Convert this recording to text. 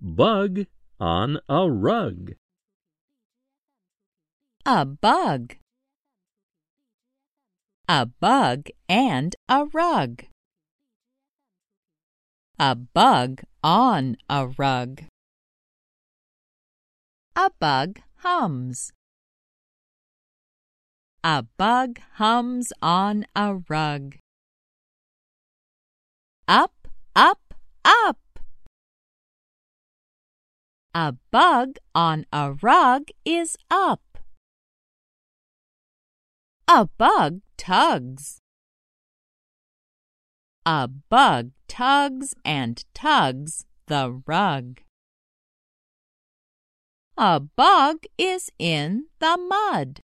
bug on a rug. A bug. A bug and a rug. A bug on a rug. A bug hums. A bug hums on a rug. Up, up, up. A bug on a rug is up. A bug tugs. A bug tugs and tugs the rug. A bug is in the mud.